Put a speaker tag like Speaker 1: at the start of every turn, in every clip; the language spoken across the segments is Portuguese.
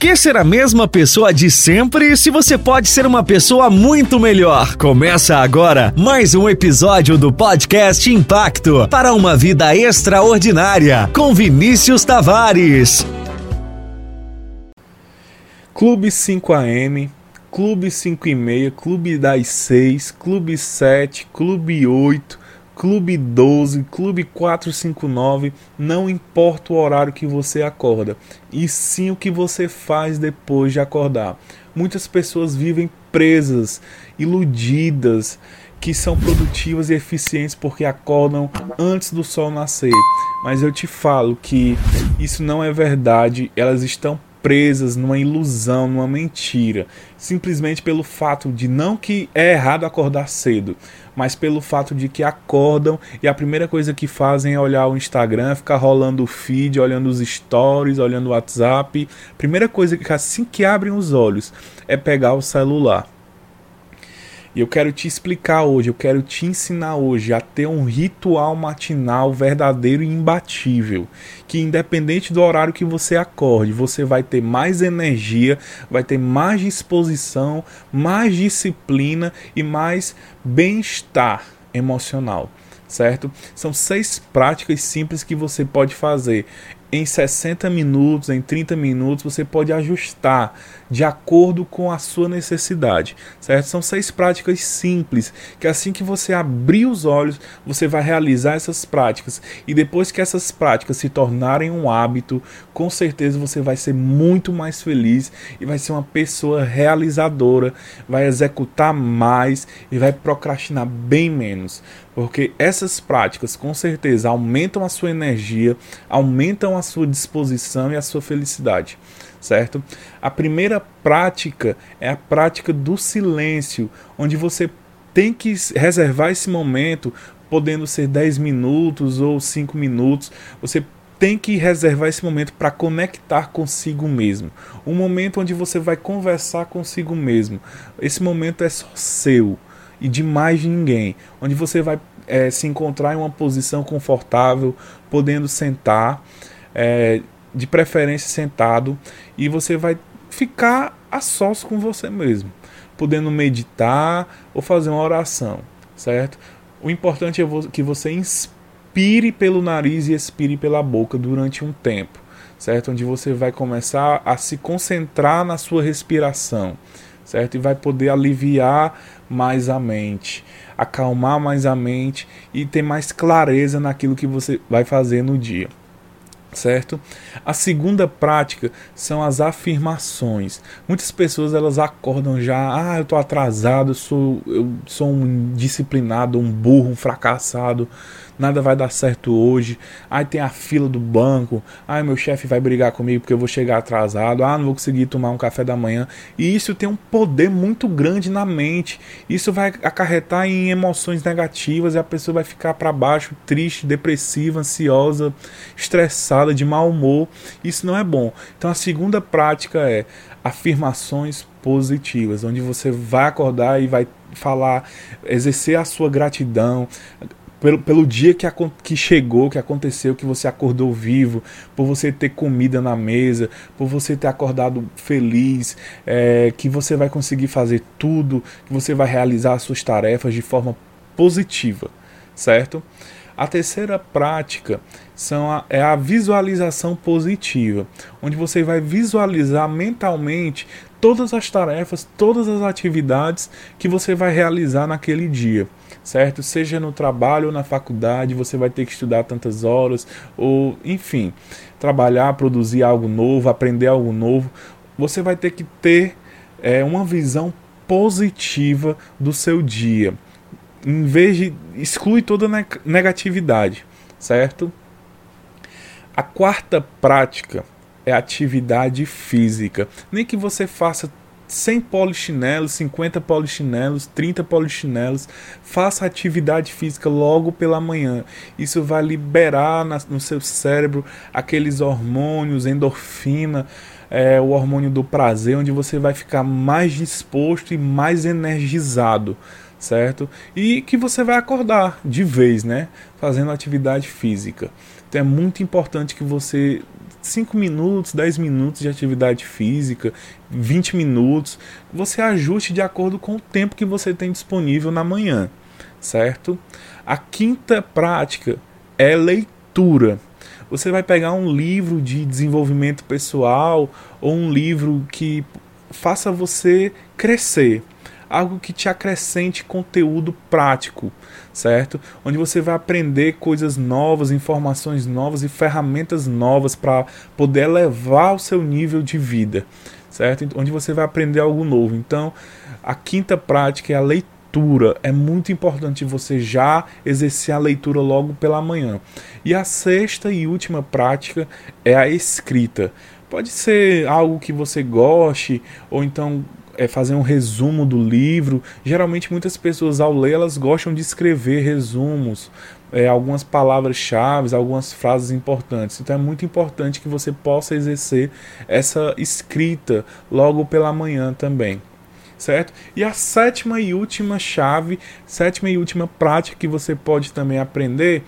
Speaker 1: que ser a mesma pessoa de sempre se você pode ser uma pessoa muito melhor? Começa agora mais um episódio do podcast Impacto para uma vida extraordinária com Vinícius Tavares.
Speaker 2: Clube 5am, Clube 5 e meia, Clube das 6, Clube 7, Clube 8, Clube 12, Clube 459, não importa o horário que você acorda, e sim o que você faz depois de acordar. Muitas pessoas vivem presas, iludidas, que são produtivas e eficientes porque acordam antes do sol nascer. Mas eu te falo que isso não é verdade, elas estão presas numa ilusão, numa mentira, simplesmente pelo fato de não que é errado acordar cedo, mas pelo fato de que acordam e a primeira coisa que fazem é olhar o Instagram, ficar rolando o feed, olhando os stories, olhando o WhatsApp. Primeira coisa que assim que abrem os olhos é pegar o celular. E eu quero te explicar hoje, eu quero te ensinar hoje a ter um ritual matinal verdadeiro e imbatível. Que independente do horário que você acorde, você vai ter mais energia, vai ter mais disposição, mais disciplina e mais bem-estar emocional certo? São seis práticas simples que você pode fazer em 60 minutos, em 30 minutos, você pode ajustar de acordo com a sua necessidade, certo? São seis práticas simples, que assim que você abrir os olhos, você vai realizar essas práticas. E depois que essas práticas se tornarem um hábito, com certeza você vai ser muito mais feliz e vai ser uma pessoa realizadora, vai executar mais e vai procrastinar bem menos. Porque essas práticas com certeza aumentam a sua energia, aumentam a sua disposição e a sua felicidade certo? A primeira prática é a prática do silêncio, onde você tem que reservar esse momento, podendo ser 10 minutos ou 5 minutos, você tem que reservar esse momento para conectar consigo mesmo. Um momento onde você vai conversar consigo mesmo. Esse momento é só seu e de mais de ninguém. Onde você vai é, se encontrar em uma posição confortável, podendo sentar. É, de preferência sentado, e você vai ficar a sós com você mesmo, podendo meditar ou fazer uma oração, certo? O importante é que você inspire pelo nariz e expire pela boca durante um tempo, certo? Onde você vai começar a se concentrar na sua respiração, certo? E vai poder aliviar mais a mente, acalmar mais a mente e ter mais clareza naquilo que você vai fazer no dia certo? A segunda prática são as afirmações. Muitas pessoas elas acordam já, ah, eu tô atrasado, eu sou eu sou um disciplinado, um burro, um fracassado nada vai dar certo hoje. Aí tem a fila do banco. Ai, meu chefe vai brigar comigo porque eu vou chegar atrasado. Ah, não vou conseguir tomar um café da manhã. E isso tem um poder muito grande na mente. Isso vai acarretar em emoções negativas e a pessoa vai ficar para baixo, triste, depressiva, ansiosa, estressada, de mau humor. Isso não é bom. Então a segunda prática é afirmações positivas, onde você vai acordar e vai falar, exercer a sua gratidão, pelo, pelo dia que, que chegou, que aconteceu, que você acordou vivo, por você ter comida na mesa, por você ter acordado feliz, é, que você vai conseguir fazer tudo, que você vai realizar as suas tarefas de forma positiva, certo? A terceira prática são a, é a visualização positiva, onde você vai visualizar mentalmente todas as tarefas, todas as atividades que você vai realizar naquele dia certo? Seja no trabalho ou na faculdade, você vai ter que estudar tantas horas, ou enfim, trabalhar, produzir algo novo, aprender algo novo. Você vai ter que ter é, uma visão positiva do seu dia. Em vez de exclui toda negatividade, certo? A quarta prática é atividade física. Nem que você faça 100 polichinelos, 50 polichinelos, 30 polichinelos, faça atividade física logo pela manhã. Isso vai liberar na, no seu cérebro aqueles hormônios, endorfina, é, o hormônio do prazer, onde você vai ficar mais disposto e mais energizado, certo? E que você vai acordar de vez, né? Fazendo atividade física. Então é muito importante que você 5 minutos, 10 minutos de atividade física, 20 minutos, você ajuste de acordo com o tempo que você tem disponível na manhã, certo? A quinta prática é leitura. Você vai pegar um livro de desenvolvimento pessoal ou um livro que faça você crescer algo que te acrescente conteúdo prático, certo? Onde você vai aprender coisas novas, informações novas e ferramentas novas para poder elevar o seu nível de vida, certo? Onde você vai aprender algo novo. Então, a quinta prática é a leitura. É muito importante você já exercer a leitura logo pela manhã. E a sexta e última prática é a escrita. Pode ser algo que você goste, ou então é, fazer um resumo do livro. Geralmente muitas pessoas ao ler elas gostam de escrever resumos, é, algumas palavras-chave, algumas frases importantes. Então é muito importante que você possa exercer essa escrita logo pela manhã também. Certo? E a sétima e última chave, sétima e última prática que você pode também aprender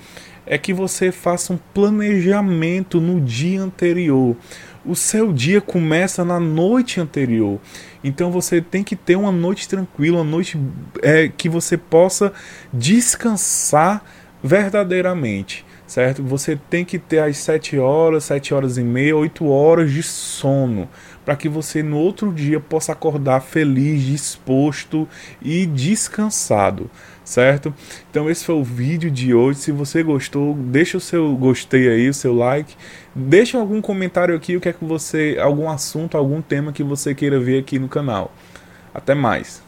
Speaker 2: é que você faça um planejamento no dia anterior o seu dia começa na noite anterior. Então você tem que ter uma noite tranquila, uma noite é, que você possa descansar verdadeiramente, certo? Você tem que ter as 7 horas, 7 horas e meia, 8 horas de sono, para que você no outro dia possa acordar feliz, disposto e descansado certo? Então esse foi o vídeo de hoje. Se você gostou, deixa o seu gostei aí, o seu like. Deixa algum comentário aqui, o que é que você, algum assunto, algum tema que você queira ver aqui no canal. Até mais.